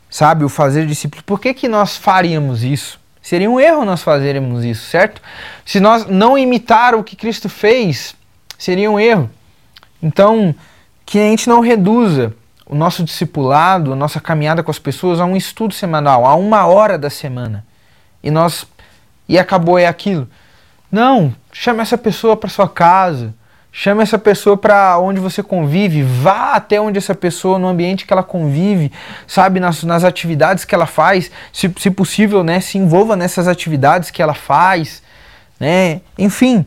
sabe, o fazer discípulos. Por que, que nós faríamos isso? Seria um erro nós fazermos isso, certo? Se nós não imitar o que Cristo fez, seria um erro. Então, que a gente não reduza o nosso discipulado, a nossa caminhada com as pessoas a um estudo semanal, a uma hora da semana. E nós e acabou é aquilo. Não, chame essa pessoa para sua casa. Chame essa pessoa para onde você convive, vá até onde essa pessoa, no ambiente que ela convive, sabe, nas, nas atividades que ela faz, se, se possível, né, se envolva nessas atividades que ela faz, né, enfim,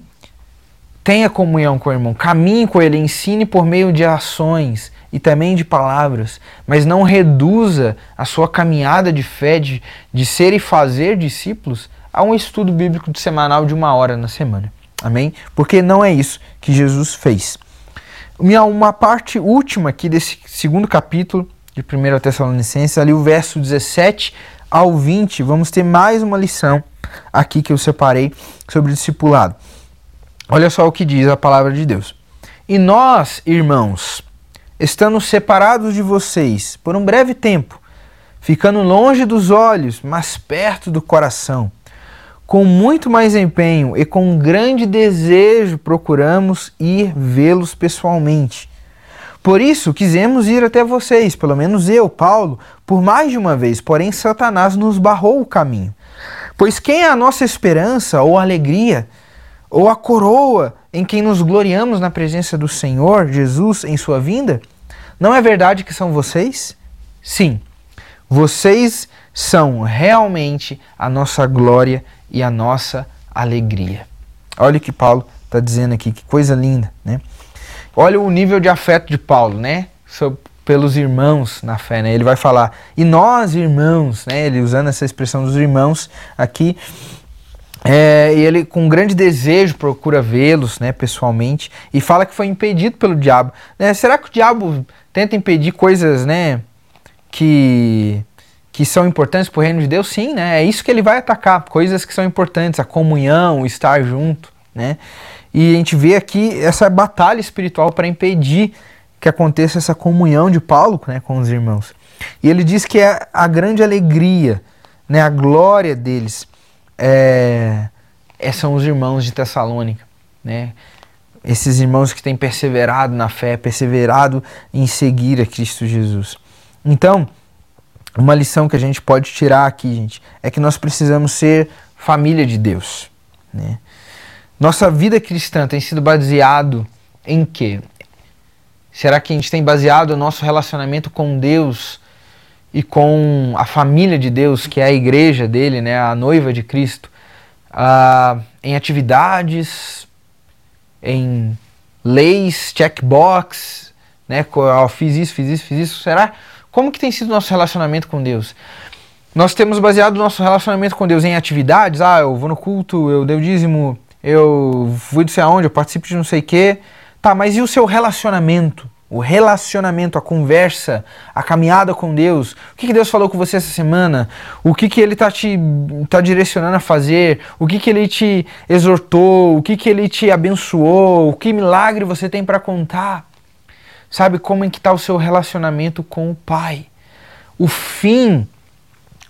tenha comunhão com o irmão, caminhe com ele, ensine por meio de ações e também de palavras, mas não reduza a sua caminhada de fé, de, de ser e fazer discípulos, a um estudo bíblico de semanal de uma hora na semana. Amém? Porque não é isso que Jesus fez. Minha, uma parte última aqui desse segundo capítulo de 1 Tessalonicenses, ali o verso 17 ao 20, vamos ter mais uma lição aqui que eu separei sobre discipulado. Olha só o que diz a palavra de Deus. E nós, irmãos, estando separados de vocês por um breve tempo, ficando longe dos olhos, mas perto do coração, com muito mais empenho e com grande desejo procuramos ir vê-los pessoalmente. Por isso quisemos ir até vocês, pelo menos eu, Paulo, por mais de uma vez, porém Satanás nos barrou o caminho. Pois quem é a nossa esperança ou alegria, ou a coroa em quem nos gloriamos na presença do Senhor Jesus em sua vinda? Não é verdade que são vocês? Sim, vocês são realmente a nossa glória e a nossa alegria. Olha o que Paulo está dizendo aqui, que coisa linda, né? Olha o nível de afeto de Paulo, né? Sobre, pelos irmãos na fé, né? Ele vai falar, e nós irmãos, né? Ele usando essa expressão dos irmãos aqui, é, e ele com grande desejo procura vê-los, né, pessoalmente, e fala que foi impedido pelo diabo. Né? Será que o diabo tenta impedir coisas, né, que que são importantes para o reino de Deus, sim, né? É isso que ele vai atacar, coisas que são importantes, a comunhão, estar junto, né? E a gente vê aqui essa batalha espiritual para impedir que aconteça essa comunhão de Paulo né, com os irmãos. E ele diz que é a grande alegria, né, a glória deles é, é, são os irmãos de Tessalônica, né? Esses irmãos que têm perseverado na fé, perseverado em seguir a Cristo Jesus. Então, uma lição que a gente pode tirar aqui, gente, é que nós precisamos ser família de Deus. Né? Nossa vida cristã tem sido baseado em quê? Será que a gente tem baseado o nosso relacionamento com Deus e com a família de Deus, que é a igreja dele, né, a noiva de Cristo, uh, em atividades, em leis, checkbox, né, oh, fiz isso, fiz isso, fiz isso. Será? Como que tem sido o nosso relacionamento com Deus? Nós temos baseado nosso relacionamento com Deus em atividades. Ah, eu vou no culto, eu dei o dízimo, eu fui não sei aonde, eu participo de não sei o quê. Tá, mas e o seu relacionamento? O relacionamento, a conversa, a caminhada com Deus. O que, que Deus falou com você essa semana? O que, que Ele está te tá direcionando a fazer? O que, que Ele te exortou? O que, que Ele te abençoou? Que milagre você tem para contar? Sabe como é que está o seu relacionamento com o Pai? O fim,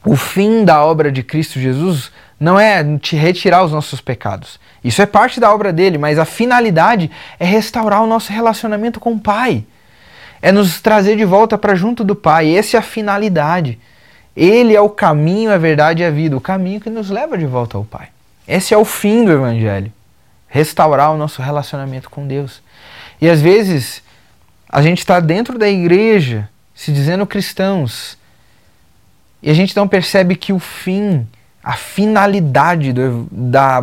o fim da obra de Cristo Jesus não é te retirar os nossos pecados. Isso é parte da obra dele, mas a finalidade é restaurar o nosso relacionamento com o Pai. É nos trazer de volta para junto do Pai. Essa é a finalidade. Ele é o caminho, a verdade e a vida, o caminho que nos leva de volta ao Pai. Esse é o fim do Evangelho. Restaurar o nosso relacionamento com Deus. E às vezes a gente está dentro da igreja, se dizendo cristãos, e a gente não percebe que o fim, a finalidade do, da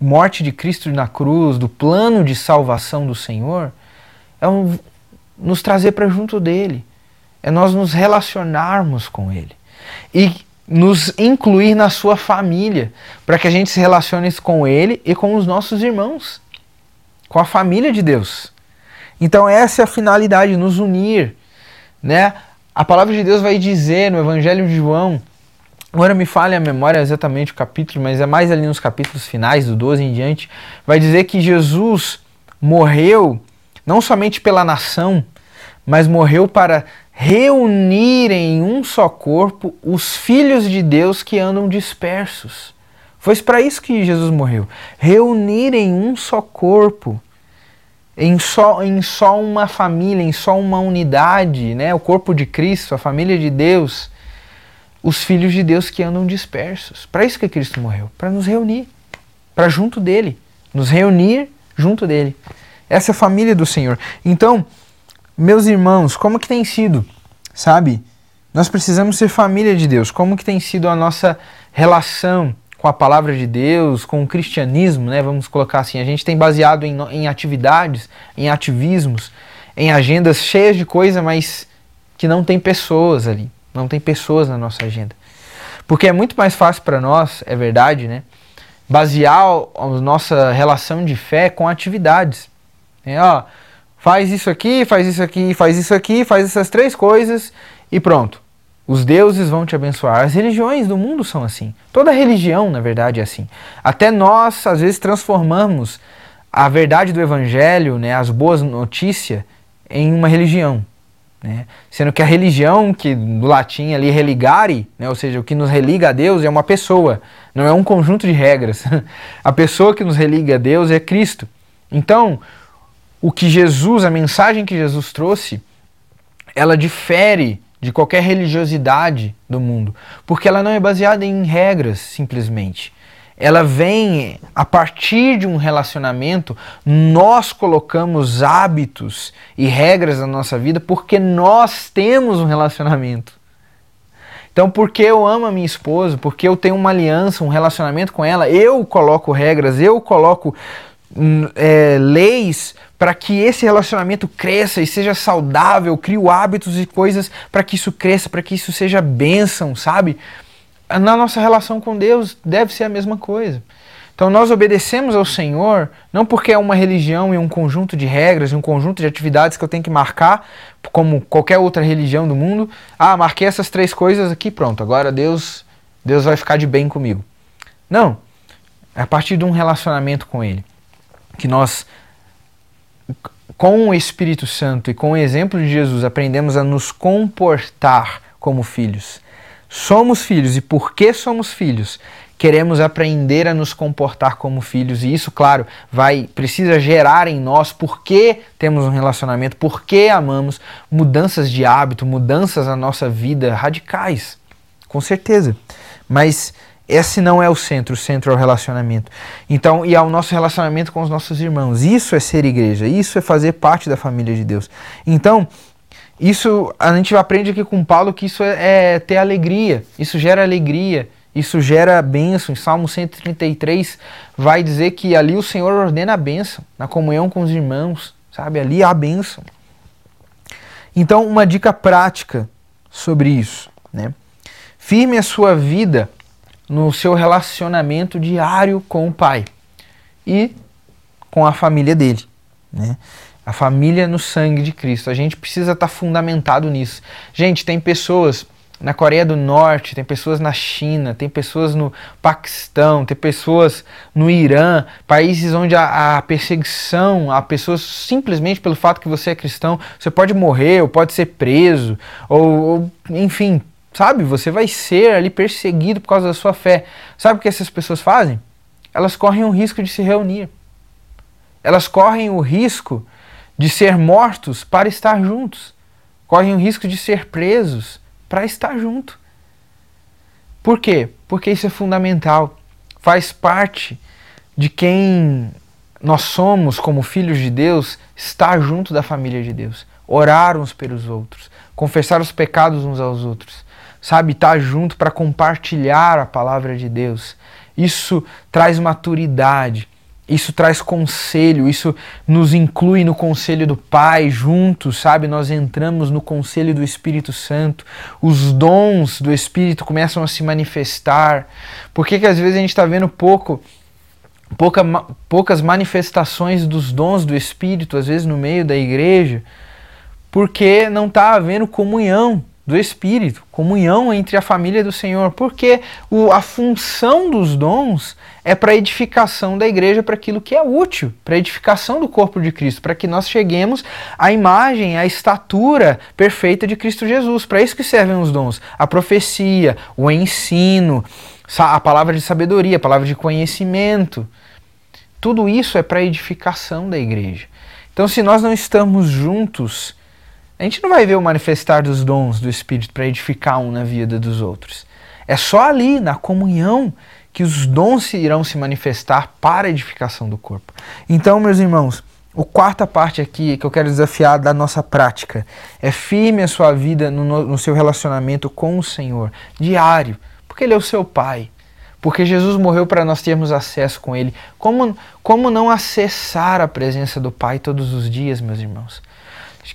morte de Cristo na cruz, do plano de salvação do Senhor, é um, nos trazer para junto dele, é nós nos relacionarmos com ele e nos incluir na sua família, para que a gente se relacione com ele e com os nossos irmãos, com a família de Deus. Então essa é a finalidade, nos unir, né? A palavra de Deus vai dizer no Evangelho de João, agora me falha a memória exatamente o capítulo, mas é mais ali nos capítulos finais, do 12 em diante, vai dizer que Jesus morreu não somente pela nação, mas morreu para reunir em um só corpo os filhos de Deus que andam dispersos. Foi para isso que Jesus morreu. Reunir em um só corpo em só, em só uma família, em só uma unidade, né? o corpo de Cristo, a família de Deus, os filhos de Deus que andam dispersos. Para isso que Cristo morreu, para nos reunir, para junto dele, nos reunir junto dele. Essa é a família do Senhor. Então, meus irmãos, como que tem sido, sabe? Nós precisamos ser família de Deus. Como que tem sido a nossa relação com a palavra de Deus, com o cristianismo, né? Vamos colocar assim. A gente tem baseado em, em atividades, em ativismos, em agendas cheias de coisa, mas que não tem pessoas ali. Não tem pessoas na nossa agenda. Porque é muito mais fácil para nós, é verdade, né? Basear a nossa relação de fé com atividades. É, ó, faz isso aqui, faz isso aqui, faz isso aqui, faz essas três coisas e pronto. Os deuses vão te abençoar. As religiões do mundo são assim. Toda religião, na verdade, é assim. Até nós, às vezes, transformamos a verdade do evangelho, né, as boas notícias, em uma religião. Né? Sendo que a religião, que do latim ali religare, né, ou seja, o que nos religa a Deus é uma pessoa, não é um conjunto de regras. a pessoa que nos religa a Deus é Cristo. Então, o que Jesus, a mensagem que Jesus trouxe, ela difere de qualquer religiosidade do mundo, porque ela não é baseada em regras simplesmente. Ela vem a partir de um relacionamento, nós colocamos hábitos e regras na nossa vida porque nós temos um relacionamento. Então, porque eu amo a minha esposa, porque eu tenho uma aliança, um relacionamento com ela, eu coloco regras, eu coloco é, leis para que esse relacionamento cresça e seja saudável, crio hábitos e coisas para que isso cresça, para que isso seja bênção, sabe? Na nossa relação com Deus deve ser a mesma coisa. Então nós obedecemos ao Senhor não porque é uma religião e um conjunto de regras e um conjunto de atividades que eu tenho que marcar, como qualquer outra religião do mundo. Ah, marquei essas três coisas aqui, pronto. Agora Deus, Deus vai ficar de bem comigo. Não. É a partir de um relacionamento com Ele que nós, com o Espírito Santo e com o exemplo de Jesus, aprendemos a nos comportar como filhos. Somos filhos e porque somos filhos, queremos aprender a nos comportar como filhos e isso, claro, vai precisa gerar em nós porque temos um relacionamento, porque amamos, mudanças de hábito, mudanças na nossa vida radicais. Com certeza. Mas esse não é o centro, o centro é o relacionamento. Então, e é o nosso relacionamento com os nossos irmãos. Isso é ser igreja, isso é fazer parte da família de Deus. Então, isso a gente aprende aqui com Paulo que isso é, é ter alegria, isso gera alegria, isso gera bênção. Em Salmo 133 vai dizer que ali o Senhor ordena a bênção, na comunhão com os irmãos, sabe? Ali há bênção. Então, uma dica prática sobre isso, né? Firme a sua vida no seu relacionamento diário com o pai e com a família dele. Né? A família no sangue de Cristo. A gente precisa estar tá fundamentado nisso. Gente, tem pessoas na Coreia do Norte, tem pessoas na China, tem pessoas no Paquistão, tem pessoas no Irã, países onde a, a, perseguição a pessoas simplesmente pelo fato que você é cristão, você pode morrer ou pode ser preso, ou, ou enfim, Sabe? Você vai ser ali perseguido por causa da sua fé. Sabe o que essas pessoas fazem? Elas correm o risco de se reunir. Elas correm o risco de ser mortos para estar juntos. Correm o risco de ser presos para estar junto. Por quê? Porque isso é fundamental. Faz parte de quem nós somos como filhos de Deus, estar junto da família de Deus, orar uns pelos outros, confessar os pecados uns aos outros sabe, estar junto para compartilhar a palavra de Deus. Isso traz maturidade, isso traz conselho, isso nos inclui no conselho do Pai juntos, sabe? Nós entramos no conselho do Espírito Santo, os dons do Espírito começam a se manifestar. Por que, que às vezes a gente está vendo pouco, pouca, poucas manifestações dos dons do Espírito, às vezes no meio da igreja? Porque não está havendo comunhão do Espírito, comunhão entre a família do Senhor, porque o, a função dos dons é para edificação da igreja, para aquilo que é útil, para edificação do corpo de Cristo, para que nós cheguemos à imagem, à estatura perfeita de Cristo Jesus. Para isso que servem os dons: a profecia, o ensino, a palavra de sabedoria, a palavra de conhecimento. Tudo isso é para edificação da igreja. Então, se nós não estamos juntos, a gente não vai ver o manifestar dos dons do Espírito para edificar um na vida dos outros. É só ali, na comunhão, que os dons irão se manifestar para a edificação do corpo. Então, meus irmãos, a quarta parte aqui que eu quero desafiar da nossa prática é firme a sua vida no, no seu relacionamento com o Senhor, diário, porque Ele é o seu Pai. Porque Jesus morreu para nós termos acesso com Ele. Como, como não acessar a presença do Pai todos os dias, meus irmãos?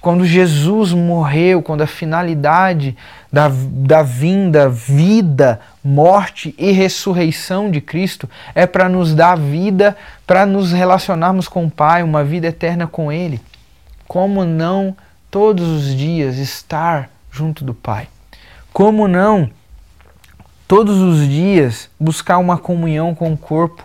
Quando Jesus morreu, quando a finalidade da, da vinda, vida, morte e ressurreição de Cristo é para nos dar vida, para nos relacionarmos com o Pai, uma vida eterna com Ele. Como não todos os dias estar junto do Pai? Como não todos os dias buscar uma comunhão com o corpo?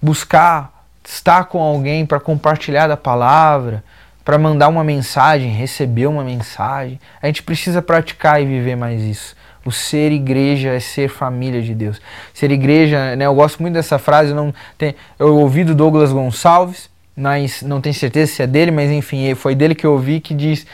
Buscar estar com alguém para compartilhar da palavra, para mandar uma mensagem, receber uma mensagem. A gente precisa praticar e viver mais isso. O ser igreja é ser família de Deus. Ser igreja, né, eu gosto muito dessa frase, não tem, eu ouvi do Douglas Gonçalves, mas não tenho certeza se é dele, mas enfim, foi dele que eu ouvi que diz,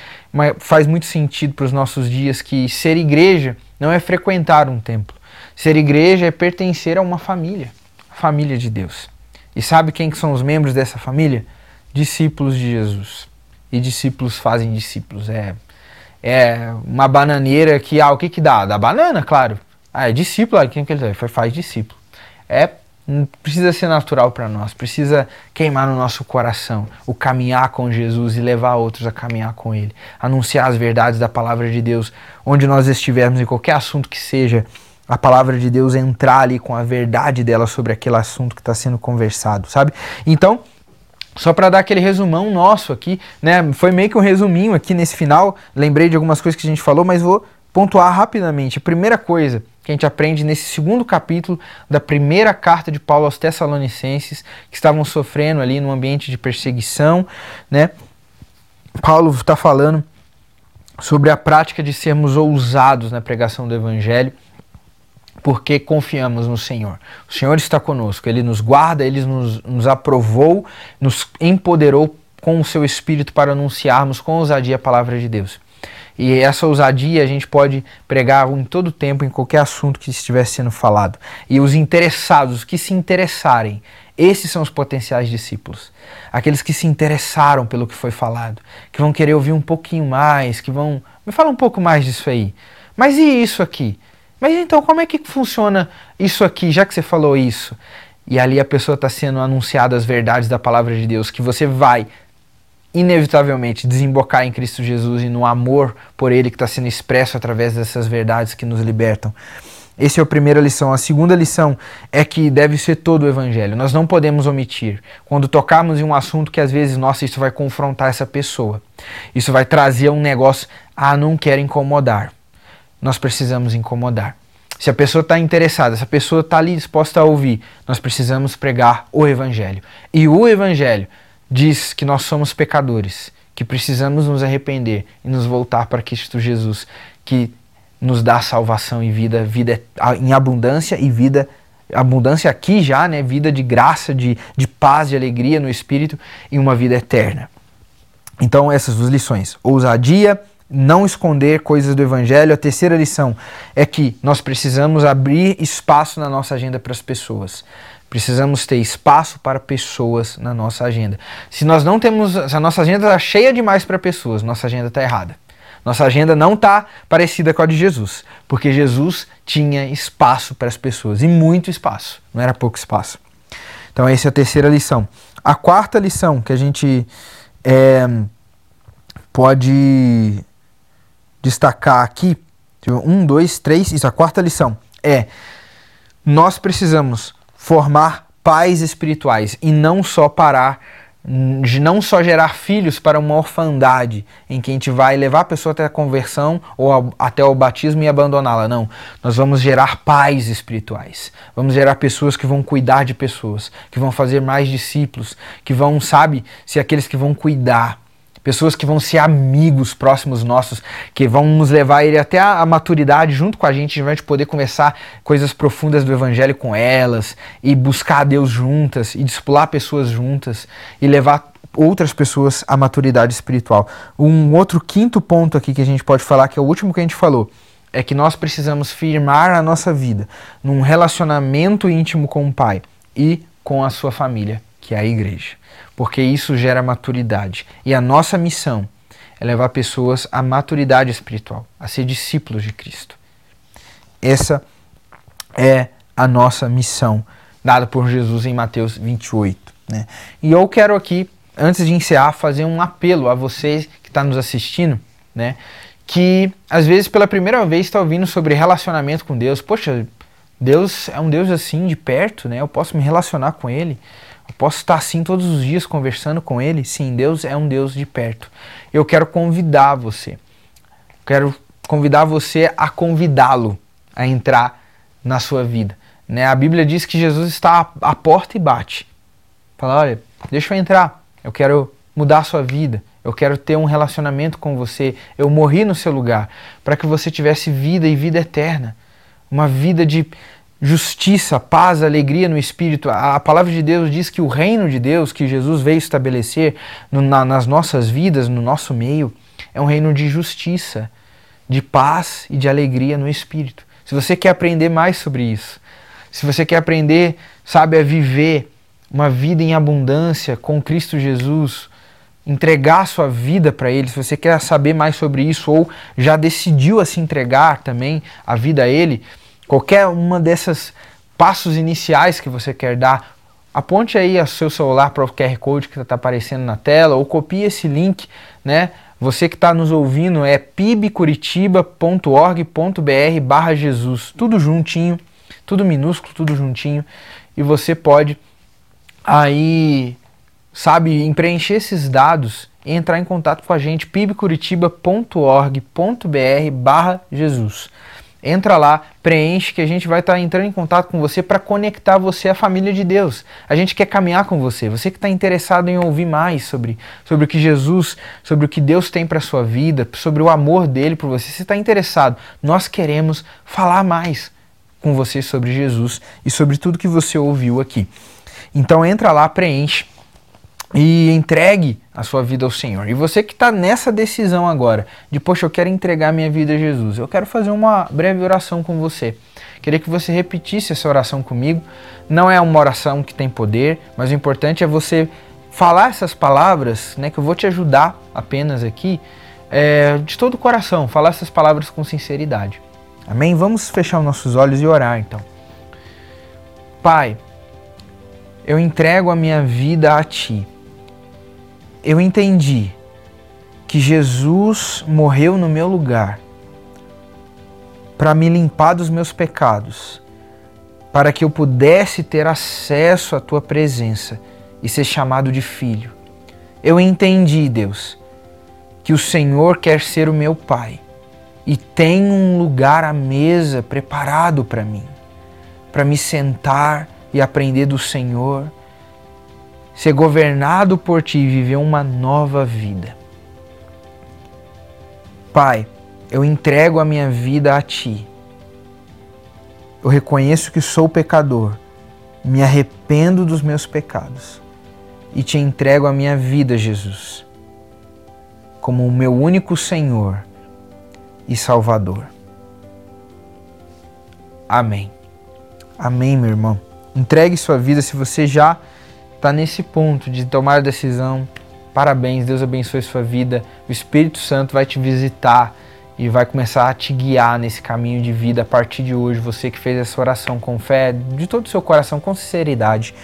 faz muito sentido para os nossos dias que ser igreja não é frequentar um templo. Ser igreja é pertencer a uma família, a família de Deus. E sabe quem que são os membros dessa família? Discípulos de Jesus e discípulos fazem discípulos. É, é uma bananeira que, ah, o que que dá? Dá banana, claro. Ah, é discípulo, ah, quem que ele faz discípulo. É, precisa ser natural para nós, precisa queimar no nosso coração o caminhar com Jesus e levar outros a caminhar com Ele. Anunciar as verdades da palavra de Deus onde nós estivermos, em qualquer assunto que seja, a palavra de Deus entrar ali com a verdade dela sobre aquele assunto que está sendo conversado, sabe? Então, só para dar aquele resumão nosso aqui, né? Foi meio que um resuminho aqui nesse final. Lembrei de algumas coisas que a gente falou, mas vou pontuar rapidamente. A primeira coisa que a gente aprende nesse segundo capítulo da primeira carta de Paulo aos Tessalonicenses, que estavam sofrendo ali no ambiente de perseguição, né? Paulo está falando sobre a prática de sermos ousados na pregação do evangelho porque confiamos no Senhor. O Senhor está conosco, Ele nos guarda, Ele nos, nos aprovou, nos empoderou com o seu Espírito para anunciarmos com ousadia a palavra de Deus. E essa ousadia a gente pode pregar em todo tempo, em qualquer assunto que estiver sendo falado. E os interessados, os que se interessarem, esses são os potenciais discípulos. Aqueles que se interessaram pelo que foi falado, que vão querer ouvir um pouquinho mais, que vão. Me fala um pouco mais disso aí. Mas e isso aqui? Mas então, como é que funciona isso aqui, já que você falou isso? E ali a pessoa está sendo anunciada as verdades da palavra de Deus, que você vai inevitavelmente desembocar em Cristo Jesus e no amor por Ele que está sendo expresso através dessas verdades que nos libertam. Essa é a primeira lição. A segunda lição é que deve ser todo o Evangelho. Nós não podemos omitir. Quando tocarmos em um assunto que às vezes, nossa, isso vai confrontar essa pessoa. Isso vai trazer um negócio, ah, não quero incomodar nós precisamos incomodar. Se a pessoa está interessada, se a pessoa está ali disposta a ouvir, nós precisamos pregar o Evangelho. E o Evangelho diz que nós somos pecadores, que precisamos nos arrepender e nos voltar para Cristo Jesus, que nos dá salvação e vida, vida em abundância e vida abundância aqui já, né, vida de graça, de, de paz, de alegria no espírito e uma vida eterna. Então essas duas lições: ousadia não esconder coisas do Evangelho. A terceira lição é que nós precisamos abrir espaço na nossa agenda para as pessoas. Precisamos ter espaço para pessoas na nossa agenda. Se nós não temos, se a nossa agenda está cheia demais para pessoas, nossa agenda está errada. Nossa agenda não está parecida com a de Jesus, porque Jesus tinha espaço para as pessoas e muito espaço, não era pouco espaço. Então, essa é a terceira lição. A quarta lição que a gente é, pode destacar aqui, um, dois, três, isso, a quarta lição é: nós precisamos formar pais espirituais e não só parar de não só gerar filhos para uma orfandade, em que a gente vai levar a pessoa até a conversão ou até o batismo e abandoná-la. Não. Nós vamos gerar pais espirituais. Vamos gerar pessoas que vão cuidar de pessoas, que vão fazer mais discípulos, que vão, sabe, ser aqueles que vão cuidar pessoas que vão ser amigos próximos nossos, que vão nos levar ele até a, a maturidade junto com a gente, a gente vai poder conversar coisas profundas do evangelho com elas e buscar a Deus juntas e discipular pessoas juntas e levar outras pessoas à maturidade espiritual. Um outro quinto ponto aqui que a gente pode falar, que é o último que a gente falou, é que nós precisamos firmar a nossa vida num relacionamento íntimo com o Pai e com a sua família, que é a igreja porque isso gera maturidade. E a nossa missão é levar pessoas à maturidade espiritual, a ser discípulos de Cristo. Essa é a nossa missão dada por Jesus em Mateus 28. Né? E eu quero aqui, antes de encerrar, fazer um apelo a vocês que estão tá nos assistindo, né? que às vezes pela primeira vez está ouvindo sobre relacionamento com Deus. Poxa, Deus é um Deus assim de perto, né? Eu posso me relacionar com Ele. Posso estar assim todos os dias conversando com Ele? Sim, Deus é um Deus de perto. Eu quero convidar você, quero convidar você a convidá-lo a entrar na sua vida. Né? A Bíblia diz que Jesus está à porta e bate. Fala, olha, deixa eu entrar, eu quero mudar a sua vida, eu quero ter um relacionamento com você, eu morri no seu lugar, para que você tivesse vida e vida eterna. Uma vida de justiça, paz, alegria no espírito. A, a, palavra de Deus diz que o reino de Deus que Jesus veio estabelecer no, na, nas nossas vidas, no nosso meio, é um reino de justiça, de paz e de alegria no espírito. Se você quer aprender mais sobre isso, se você quer aprender, sabe, a viver uma vida em abundância com Cristo Jesus, entregar sua vida para Ele, se você quer saber mais sobre isso ou já decidiu a se entregar também a vida a Ele, Qualquer uma dessas passos iniciais que você quer dar, aponte aí o seu celular para o QR Code que está aparecendo na tela ou copie esse link, né? Você que está nos ouvindo é pibcuritiba.org.br barra Jesus, tudo juntinho, tudo minúsculo, tudo juntinho, e você pode aí, sabe, preencher esses dados e entrar em contato com a gente, pibcuritiba.org.br barra Jesus entra lá, preenche, que a gente vai estar tá entrando em contato com você para conectar você à família de Deus. A gente quer caminhar com você. Você que está interessado em ouvir mais sobre, sobre o que Jesus, sobre o que Deus tem para sua vida, sobre o amor dele por você. Você está interessado? Nós queremos falar mais com você sobre Jesus e sobre tudo que você ouviu aqui. Então entra lá, preenche e entregue a sua vida ao Senhor. E você que está nessa decisão agora, de poxa, eu quero entregar minha vida a Jesus, eu quero fazer uma breve oração com você. Queria que você repetisse essa oração comigo. Não é uma oração que tem poder, mas o importante é você falar essas palavras, né, que eu vou te ajudar apenas aqui, é, de todo o coração, falar essas palavras com sinceridade. Amém? Vamos fechar os nossos olhos e orar então. Pai, eu entrego a minha vida a Ti eu entendi que Jesus morreu no meu lugar para me limpar dos meus pecados, para que eu pudesse ter acesso à tua presença e ser chamado de filho. Eu entendi, Deus, que o Senhor quer ser o meu Pai e tem um lugar à mesa preparado para mim, para me sentar e aprender do Senhor ser governado por ti e viver uma nova vida. Pai, eu entrego a minha vida a ti. Eu reconheço que sou pecador, me arrependo dos meus pecados e te entrego a minha vida, Jesus, como o meu único Senhor e Salvador. Amém. Amém, meu irmão. Entregue sua vida se você já está nesse ponto de tomar decisão Parabéns, Deus abençoe sua vida. O Espírito Santo vai te visitar e vai começar a te guiar nesse caminho de vida a partir de hoje. Você que fez essa oração com fé, de todo o seu coração, com sinceridade.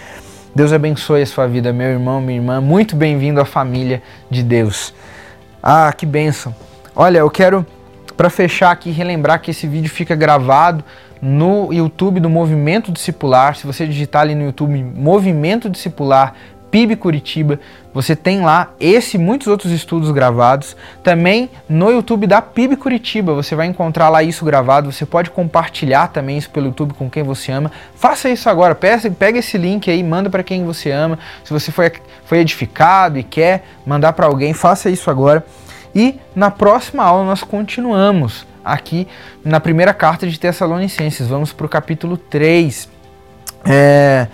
Deus abençoe a sua vida, meu irmão, minha irmã. Muito bem-vindo à família de Deus. Ah, que bênção. Olha, eu quero, para fechar aqui, relembrar que esse vídeo fica gravado no YouTube do Movimento Discipular. Se você digitar ali no YouTube Movimento Discipular, PIB Curitiba. Você tem lá esse e muitos outros estudos gravados. Também no YouTube da PIB Curitiba, você vai encontrar lá isso gravado. Você pode compartilhar também isso pelo YouTube com quem você ama. Faça isso agora. Pega esse link aí, manda para quem você ama. Se você foi, foi edificado e quer mandar para alguém, faça isso agora. E na próxima aula nós continuamos aqui na primeira carta de Tessalonicenses. Vamos para o capítulo 3. É,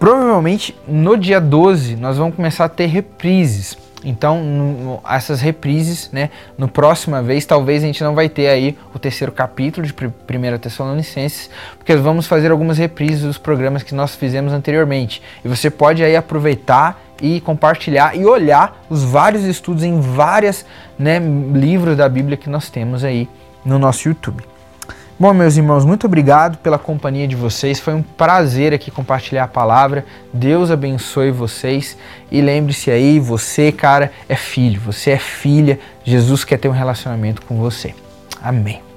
Provavelmente no dia 12 nós vamos começar a ter reprises. Então, no, essas reprises, né, no próxima vez, talvez a gente não vai ter aí o terceiro capítulo de 1 Tessalonicenses, porque vamos fazer algumas reprises dos programas que nós fizemos anteriormente. E você pode aí aproveitar e compartilhar e olhar os vários estudos em vários né, livros da Bíblia que nós temos aí no nosso YouTube. Bom, meus irmãos, muito obrigado pela companhia de vocês. Foi um prazer aqui compartilhar a palavra. Deus abençoe vocês. E lembre-se aí, você, cara, é filho, você é filha. Jesus quer ter um relacionamento com você. Amém.